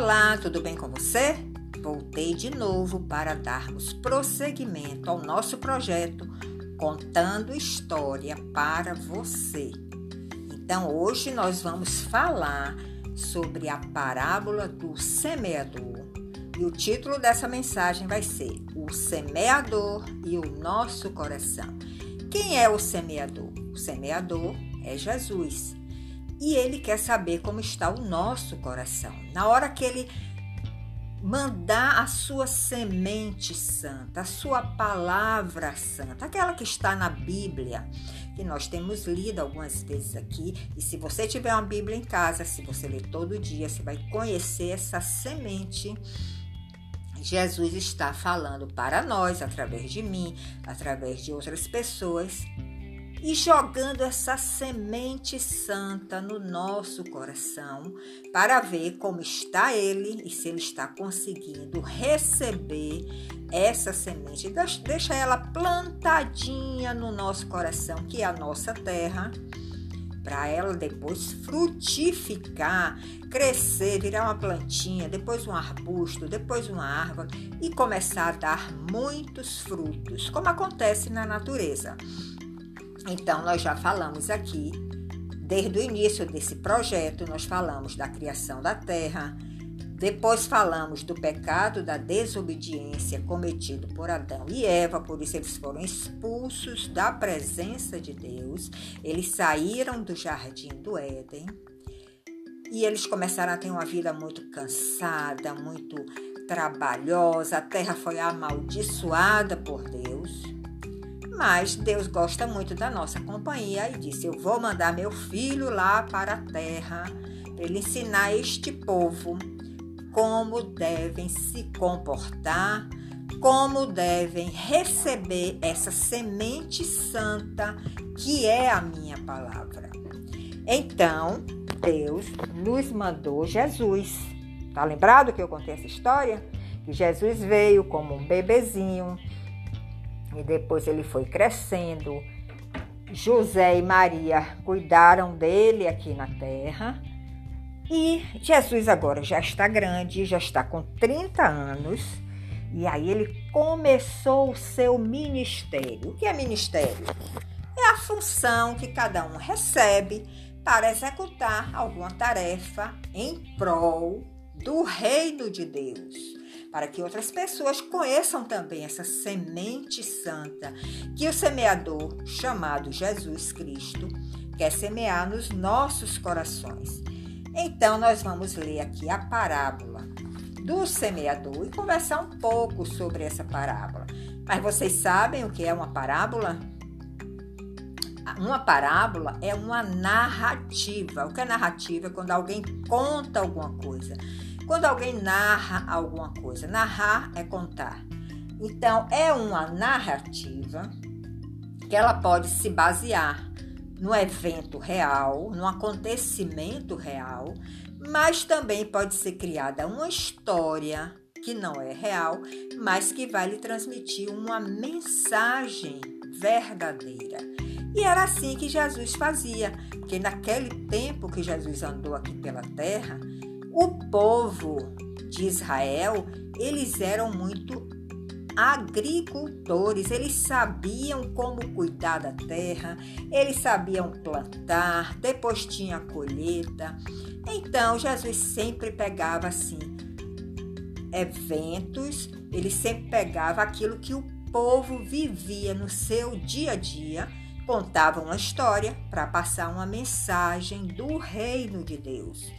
Olá, tudo bem com você? Voltei de novo para darmos prosseguimento ao nosso projeto Contando História para você. Então, hoje nós vamos falar sobre a parábola do semeador. E o título dessa mensagem vai ser O Semeador e o Nosso Coração. Quem é o semeador? O semeador é Jesus e ele quer saber como está o nosso coração. Na hora que ele mandar a sua semente santa, a sua palavra santa, aquela que está na Bíblia, que nós temos lido algumas vezes aqui, e se você tiver uma Bíblia em casa, se você ler todo dia, você vai conhecer essa semente. Jesus está falando para nós, através de mim, através de outras pessoas, e jogando essa semente santa no nosso coração para ver como está ele e se ele está conseguindo receber essa semente. Deixa ela plantadinha no nosso coração, que é a nossa terra, para ela depois frutificar, crescer, virar uma plantinha, depois um arbusto, depois uma árvore e começar a dar muitos frutos, como acontece na natureza. Então, nós já falamos aqui, desde o início desse projeto, nós falamos da criação da terra, depois falamos do pecado da desobediência cometido por Adão e Eva, por isso eles foram expulsos da presença de Deus, eles saíram do jardim do Éden e eles começaram a ter uma vida muito cansada, muito trabalhosa, a terra foi amaldiçoada por Deus. Mas Deus gosta muito da nossa companhia e disse: Eu vou mandar meu filho lá para a terra para ele ensinar este povo como devem se comportar, como devem receber essa semente santa que é a minha palavra. Então, Deus nos mandou Jesus. Tá lembrado que eu contei essa história? Que Jesus veio como um bebezinho e depois ele foi crescendo. José e Maria cuidaram dele aqui na terra. E Jesus agora já está grande, já está com 30 anos. E aí ele começou o seu ministério. O que é ministério? É a função que cada um recebe para executar alguma tarefa em prol do reino de Deus para que outras pessoas conheçam também essa semente santa que o semeador, chamado Jesus Cristo, quer semear nos nossos corações. Então, nós vamos ler aqui a parábola do semeador e conversar um pouco sobre essa parábola. Mas vocês sabem o que é uma parábola? Uma parábola é uma narrativa. O que é narrativa? É quando alguém conta alguma coisa. Quando alguém narra alguma coisa, narrar é contar. Então, é uma narrativa que ela pode se basear no evento real, no acontecimento real, mas também pode ser criada uma história que não é real, mas que vai lhe transmitir uma mensagem verdadeira. E era assim que Jesus fazia, porque naquele tempo que Jesus andou aqui pela terra, o povo de Israel, eles eram muito agricultores, eles sabiam como cuidar da terra, eles sabiam plantar, depois tinha a colheita. Então Jesus sempre pegava assim eventos, ele sempre pegava aquilo que o povo vivia no seu dia a dia, contava uma história para passar uma mensagem do reino de Deus.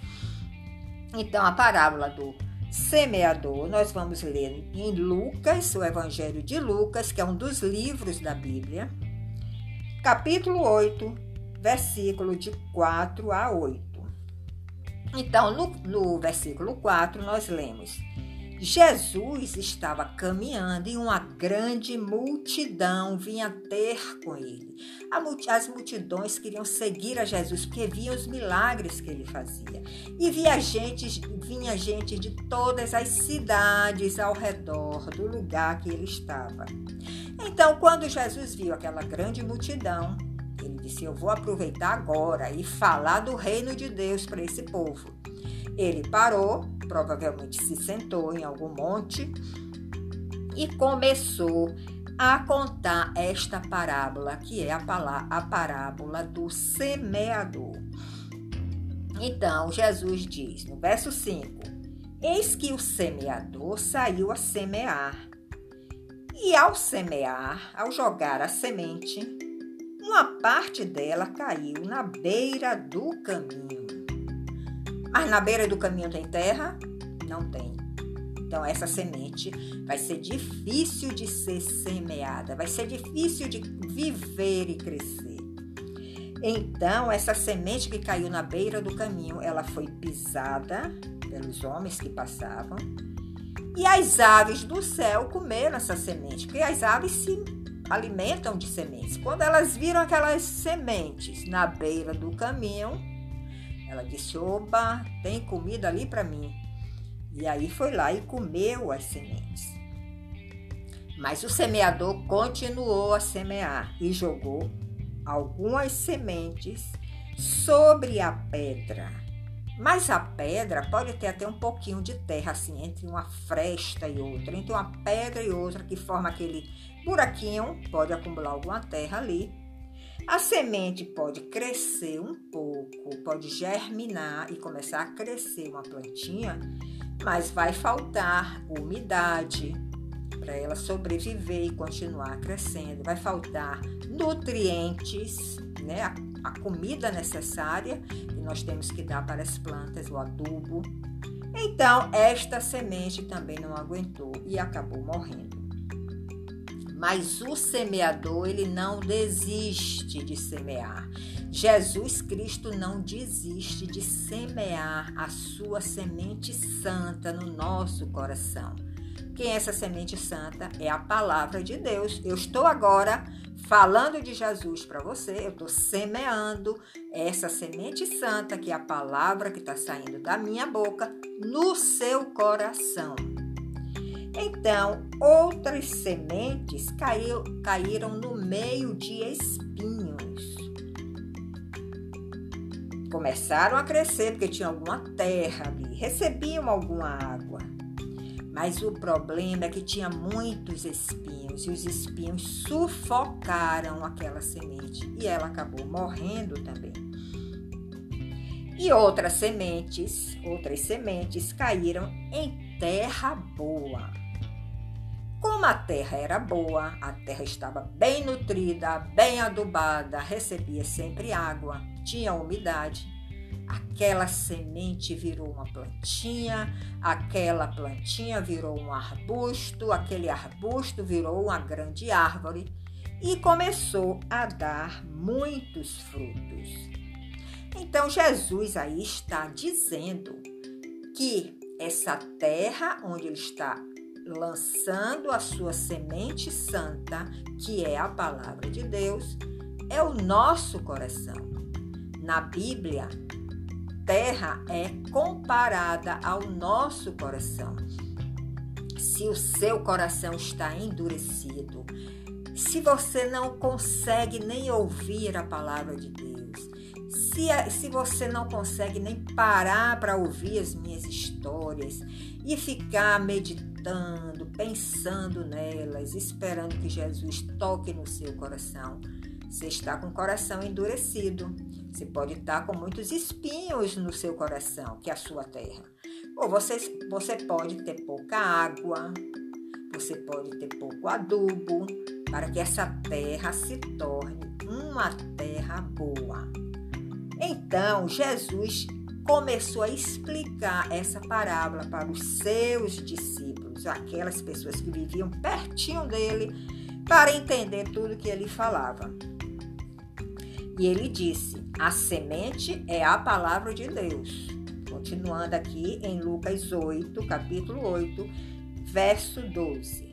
Então, a parábola do semeador, nós vamos ler em Lucas, o Evangelho de Lucas, que é um dos livros da Bíblia, capítulo 8, versículo de 4 a 8. Então, no, no versículo 4, nós lemos: Jesus estava caminhando e uma grande multidão vinha ter com ele. As multidões queriam seguir a Jesus porque viam os milagres que ele fazia. E via gente, vinha gente de todas as cidades ao redor do lugar que ele estava. Então, quando Jesus viu aquela grande multidão, ele disse: Eu vou aproveitar agora e falar do reino de Deus para esse povo. Ele parou provavelmente se sentou em algum monte e começou a contar esta parábola, que é a, parábola do semeador. Então, Jesus diz no verso 5: Eis que o semeador saiu a semear. E ao semear, ao jogar a semente, uma parte dela caiu na beira do caminho. Mas na beira do caminho tem terra? Não tem. Então, essa semente vai ser difícil de ser semeada, vai ser difícil de viver e crescer. Então, essa semente que caiu na beira do caminho, ela foi pisada pelos homens que passavam. E as aves do céu comeram essa semente, porque as aves se alimentam de sementes. Quando elas viram aquelas sementes na beira do caminho, ela disse: Oba, tem comida ali para mim. E aí foi lá e comeu as sementes. Mas o semeador continuou a semear e jogou algumas sementes sobre a pedra. Mas a pedra pode ter até um pouquinho de terra, assim, entre uma fresta e outra, entre uma pedra e outra, que forma aquele buraquinho, pode acumular alguma terra ali. A semente pode crescer um pouco, pode germinar e começar a crescer uma plantinha, mas vai faltar umidade, para ela sobreviver e continuar crescendo. Vai faltar nutrientes, né? A, a comida necessária que nós temos que dar para as plantas, o adubo. Então, esta semente também não aguentou e acabou morrendo. Mas o semeador, ele não desiste de semear. Jesus Cristo não desiste de semear a sua semente santa no nosso coração. Quem é essa semente santa? É a palavra de Deus. Eu estou agora falando de Jesus para você, eu estou semeando essa semente santa, que é a palavra que está saindo da minha boca, no seu coração. Então, outras sementes caiu, caíram no meio de espinhos. Começaram a crescer porque tinha alguma terra ali, recebiam alguma água. Mas o problema é que tinha muitos espinhos e os espinhos sufocaram aquela semente e ela acabou morrendo também. E outras sementes, outras sementes caíram em terra boa. Como a terra era boa, a terra estava bem nutrida, bem adubada, recebia sempre água, tinha umidade aquela semente virou uma plantinha, aquela plantinha virou um arbusto, aquele arbusto virou uma grande árvore e começou a dar muitos frutos. Então Jesus aí está dizendo que essa terra onde ele está lançando a sua semente santa, que é a palavra de Deus, é o nosso coração. Na Bíblia, terra é comparada ao nosso coração. Se o seu coração está endurecido, se você não consegue nem ouvir a palavra de Deus, se, se você não consegue nem parar para ouvir as minhas histórias e ficar meditando, pensando nelas, esperando que Jesus toque no seu coração, você está com o coração endurecido. Você pode estar com muitos espinhos no seu coração, que é a sua terra. Ou você, você pode ter pouca água, você pode ter pouco adubo, para que essa terra se torne uma terra boa. Então, Jesus começou a explicar essa parábola para os seus discípulos, aquelas pessoas que viviam pertinho dele, para entender tudo que ele falava. E ele disse: a semente é a palavra de Deus. Continuando aqui em Lucas 8, capítulo 8, verso 12.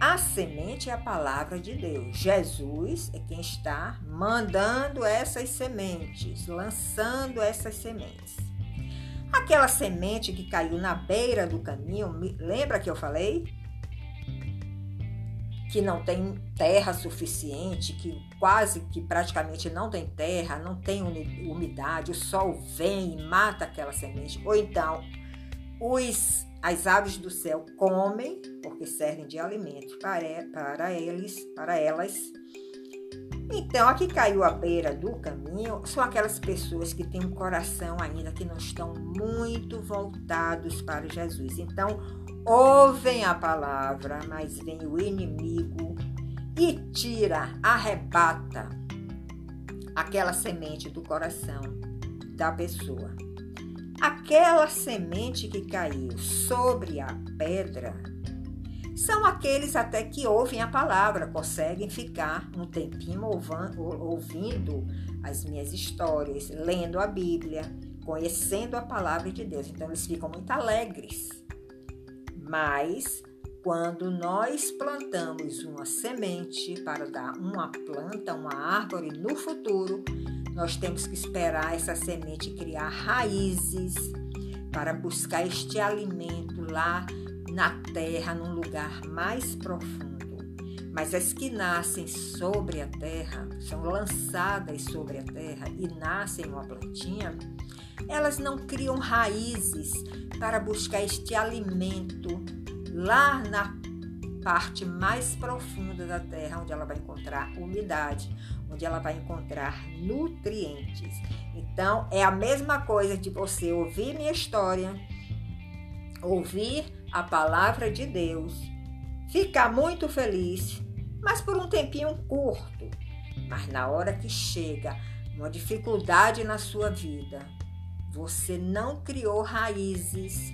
A semente é a palavra de Deus. Jesus é quem está mandando essas sementes, lançando essas sementes. Aquela semente que caiu na beira do caminho, lembra que eu falei? que não tem terra suficiente, que quase que praticamente não tem terra, não tem umidade, o sol vem e mata aquela semente. Ou então, os, as aves do céu comem, porque servem de alimento para, para eles, para elas. Então, a que caiu à beira do caminho são aquelas pessoas que têm um coração ainda que não estão muito voltados para Jesus. Então, ouvem a palavra, mas vem o inimigo e tira, arrebata aquela semente do coração da pessoa. Aquela semente que caiu sobre a pedra são aqueles até que ouvem a palavra, conseguem ficar um tempinho ouvindo as minhas histórias, lendo a Bíblia, conhecendo a palavra de Deus. Então eles ficam muito alegres. Mas quando nós plantamos uma semente para dar uma planta, uma árvore no futuro, nós temos que esperar essa semente criar raízes para buscar este alimento lá na terra, num lugar mais profundo. Mas as que nascem sobre a terra, são lançadas sobre a terra e nascem uma plantinha, elas não criam raízes para buscar este alimento lá na parte mais profunda da terra, onde ela vai encontrar umidade, onde ela vai encontrar nutrientes. Então, é a mesma coisa de você ouvir minha história, ouvir a palavra de Deus, ficar muito feliz, mas por um tempinho curto. Mas na hora que chega uma dificuldade na sua vida, você não criou raízes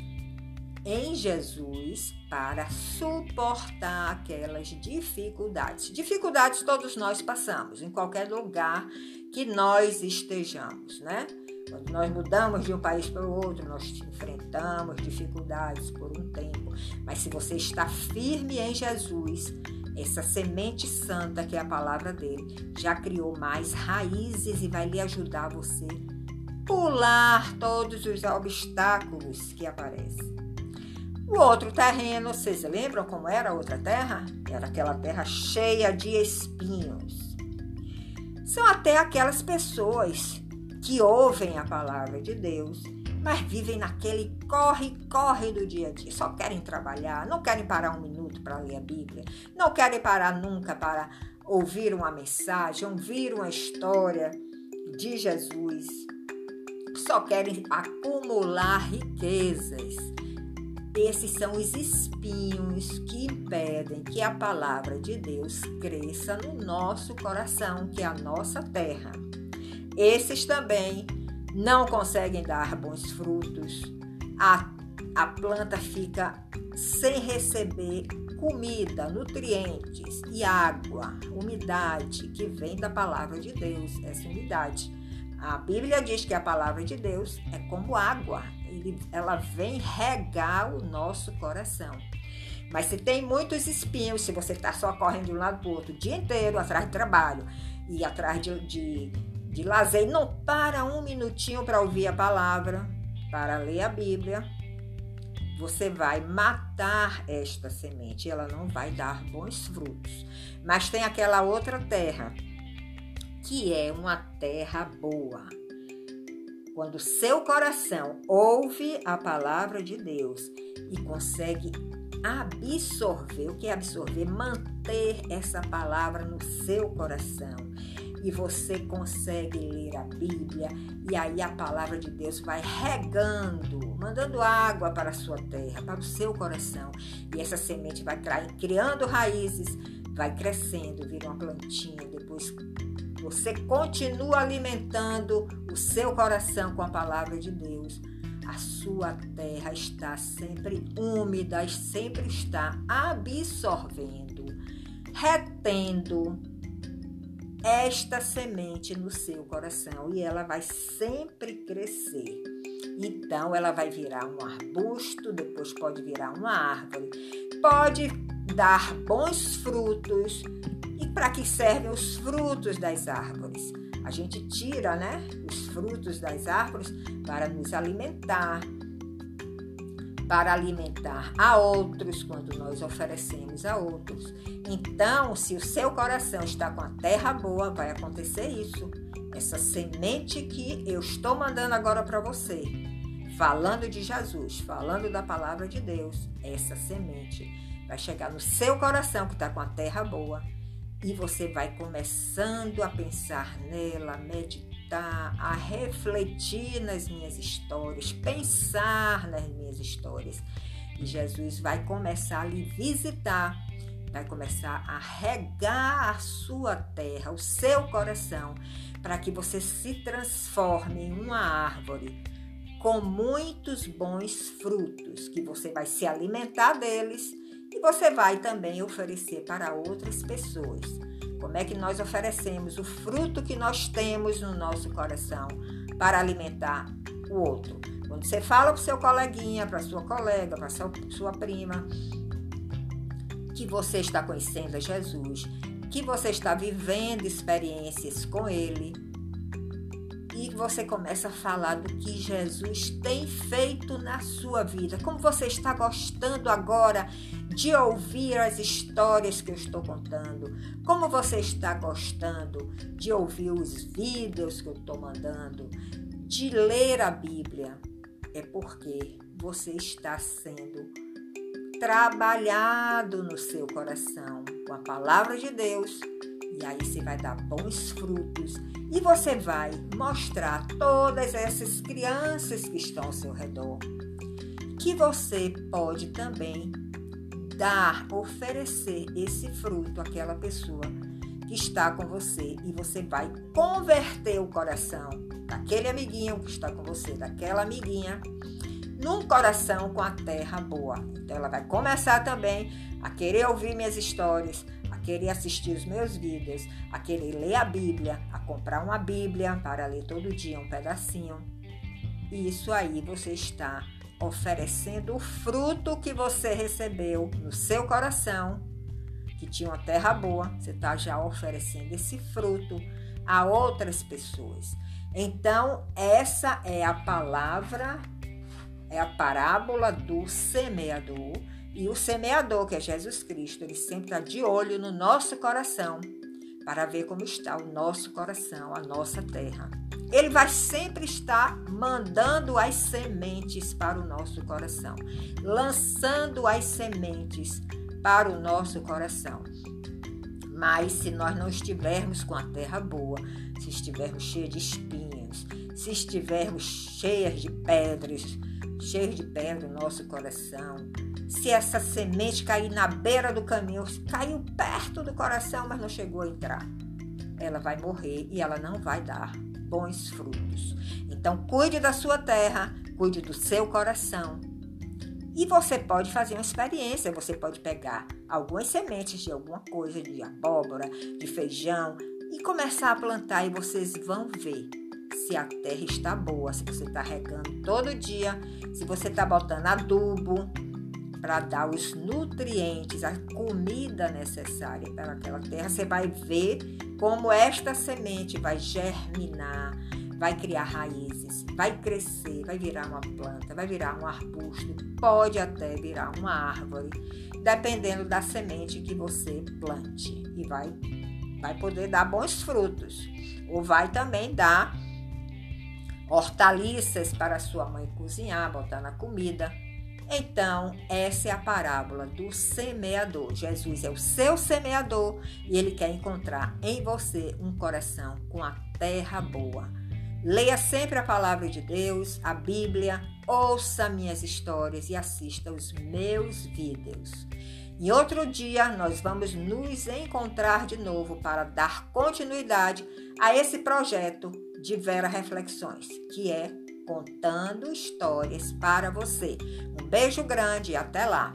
em Jesus para suportar aquelas dificuldades. Dificuldades todos nós passamos, em qualquer lugar que nós estejamos, né? Quando nós mudamos de um país para o outro, nós enfrentamos dificuldades por um tempo. Mas se você está firme em Jesus, essa semente santa que é a palavra dele já criou mais raízes e vai lhe ajudar você pular todos os obstáculos que aparecem. O outro terreno, vocês lembram como era a outra terra? Era aquela terra cheia de espinhos. São até aquelas pessoas que ouvem a palavra de Deus, mas vivem naquele corre-corre do dia a dia. Só querem trabalhar, não querem parar um minuto para ler a Bíblia, não querem parar nunca para ouvir uma mensagem, ouvir uma história de Jesus. Só querem acumular riquezas esses são os espinhos que impedem que a palavra de Deus cresça no nosso coração, que é a nossa terra. Esses também não conseguem dar bons frutos. A, a planta fica sem receber comida, nutrientes e água, umidade que vem da palavra de Deus, essa umidade. A Bíblia diz que a palavra de Deus é como água, ele, ela vem regar o nosso coração. Mas se tem muitos espinhos, se você está só correndo de um lado para o outro o dia inteiro atrás de trabalho e atrás de, de, de lazer, e não para um minutinho para ouvir a palavra, para ler a Bíblia, você vai matar esta semente, ela não vai dar bons frutos. Mas tem aquela outra terra, que é uma terra boa quando seu coração ouve a palavra de Deus e consegue absorver, o que é absorver? Manter essa palavra no seu coração. E você consegue ler a Bíblia, e aí a palavra de Deus vai regando, mandando água para a sua terra, para o seu coração. E essa semente vai criando raízes, vai crescendo, vira uma plantinha, depois você continua alimentando o seu coração com a palavra de Deus, a sua terra está sempre úmida, sempre está absorvendo, retendo esta semente no seu coração e ela vai sempre crescer. Então ela vai virar um arbusto, depois pode virar uma árvore, pode dar bons frutos e para que servem os frutos das árvores? A gente tira, né, os frutos das árvores para nos alimentar, para alimentar a outros quando nós oferecemos a outros. Então, se o seu coração está com a terra boa, vai acontecer isso. Essa semente que eu estou mandando agora para você falando de Jesus, falando da palavra de Deus, essa semente vai chegar no seu coração que está com a terra boa e você vai começando a pensar nela, a meditar, a refletir nas minhas histórias, pensar nas minhas histórias. E Jesus vai começar a lhe visitar, vai começar a regar a sua terra, o seu coração, para que você se transforme em uma árvore com muitos bons frutos, que você vai se alimentar deles e você vai também oferecer para outras pessoas. Como é que nós oferecemos o fruto que nós temos no nosso coração para alimentar o outro? Quando você fala para o seu coleguinha, para sua colega, para sua, sua prima, que você está conhecendo a Jesus, que você está vivendo experiências com Ele, e você começa a falar do que Jesus tem feito na sua vida. Como você está gostando agora de ouvir as histórias que eu estou contando? Como você está gostando de ouvir os vídeos que eu estou mandando? De ler a Bíblia? É porque você está sendo trabalhado no seu coração com a palavra de Deus e aí você vai dar bons frutos e você vai mostrar todas essas crianças que estão ao seu redor que você pode também dar, oferecer esse fruto àquela pessoa que está com você e você vai converter o coração daquele amiguinho que está com você, daquela amiguinha, num coração com a terra boa. Então ela vai começar também a querer ouvir minhas histórias, querer assistir os meus vídeos, a querer ler a Bíblia, a comprar uma Bíblia para ler todo dia um pedacinho. E isso aí você está oferecendo o fruto que você recebeu no seu coração, que tinha uma terra boa, você está já oferecendo esse fruto a outras pessoas. Então, essa é a palavra, é a parábola do semeador e o semeador, que é Jesus Cristo, ele sempre está de olho no nosso coração para ver como está o nosso coração, a nossa terra. Ele vai sempre estar mandando as sementes para o nosso coração, lançando as sementes para o nosso coração. Mas se nós não estivermos com a terra boa, se estivermos cheios de espinhos, se estivermos cheias de pedras, cheios de pedra no nosso coração, se essa semente cair na beira do caminho, caiu perto do coração, mas não chegou a entrar, ela vai morrer e ela não vai dar bons frutos. Então, cuide da sua terra, cuide do seu coração. E você pode fazer uma experiência, você pode pegar algumas sementes de alguma coisa, de abóbora, de feijão, e começar a plantar e vocês vão ver se a terra está boa, se você está regando todo dia, se você está botando adubo, para dar os nutrientes, a comida necessária para aquela terra, você vai ver como esta semente vai germinar, vai criar raízes, vai crescer, vai virar uma planta, vai virar um arbusto, pode até virar uma árvore, dependendo da semente que você plante e vai vai poder dar bons frutos ou vai também dar hortaliças para sua mãe cozinhar, botar na comida. Então, essa é a parábola do semeador. Jesus é o seu semeador e ele quer encontrar em você um coração com a terra boa. Leia sempre a palavra de Deus, a Bíblia, ouça minhas histórias e assista os meus vídeos. Em outro dia, nós vamos nos encontrar de novo para dar continuidade a esse projeto de Vera Reflexões, que é contando histórias para você. Um beijo grande e até lá!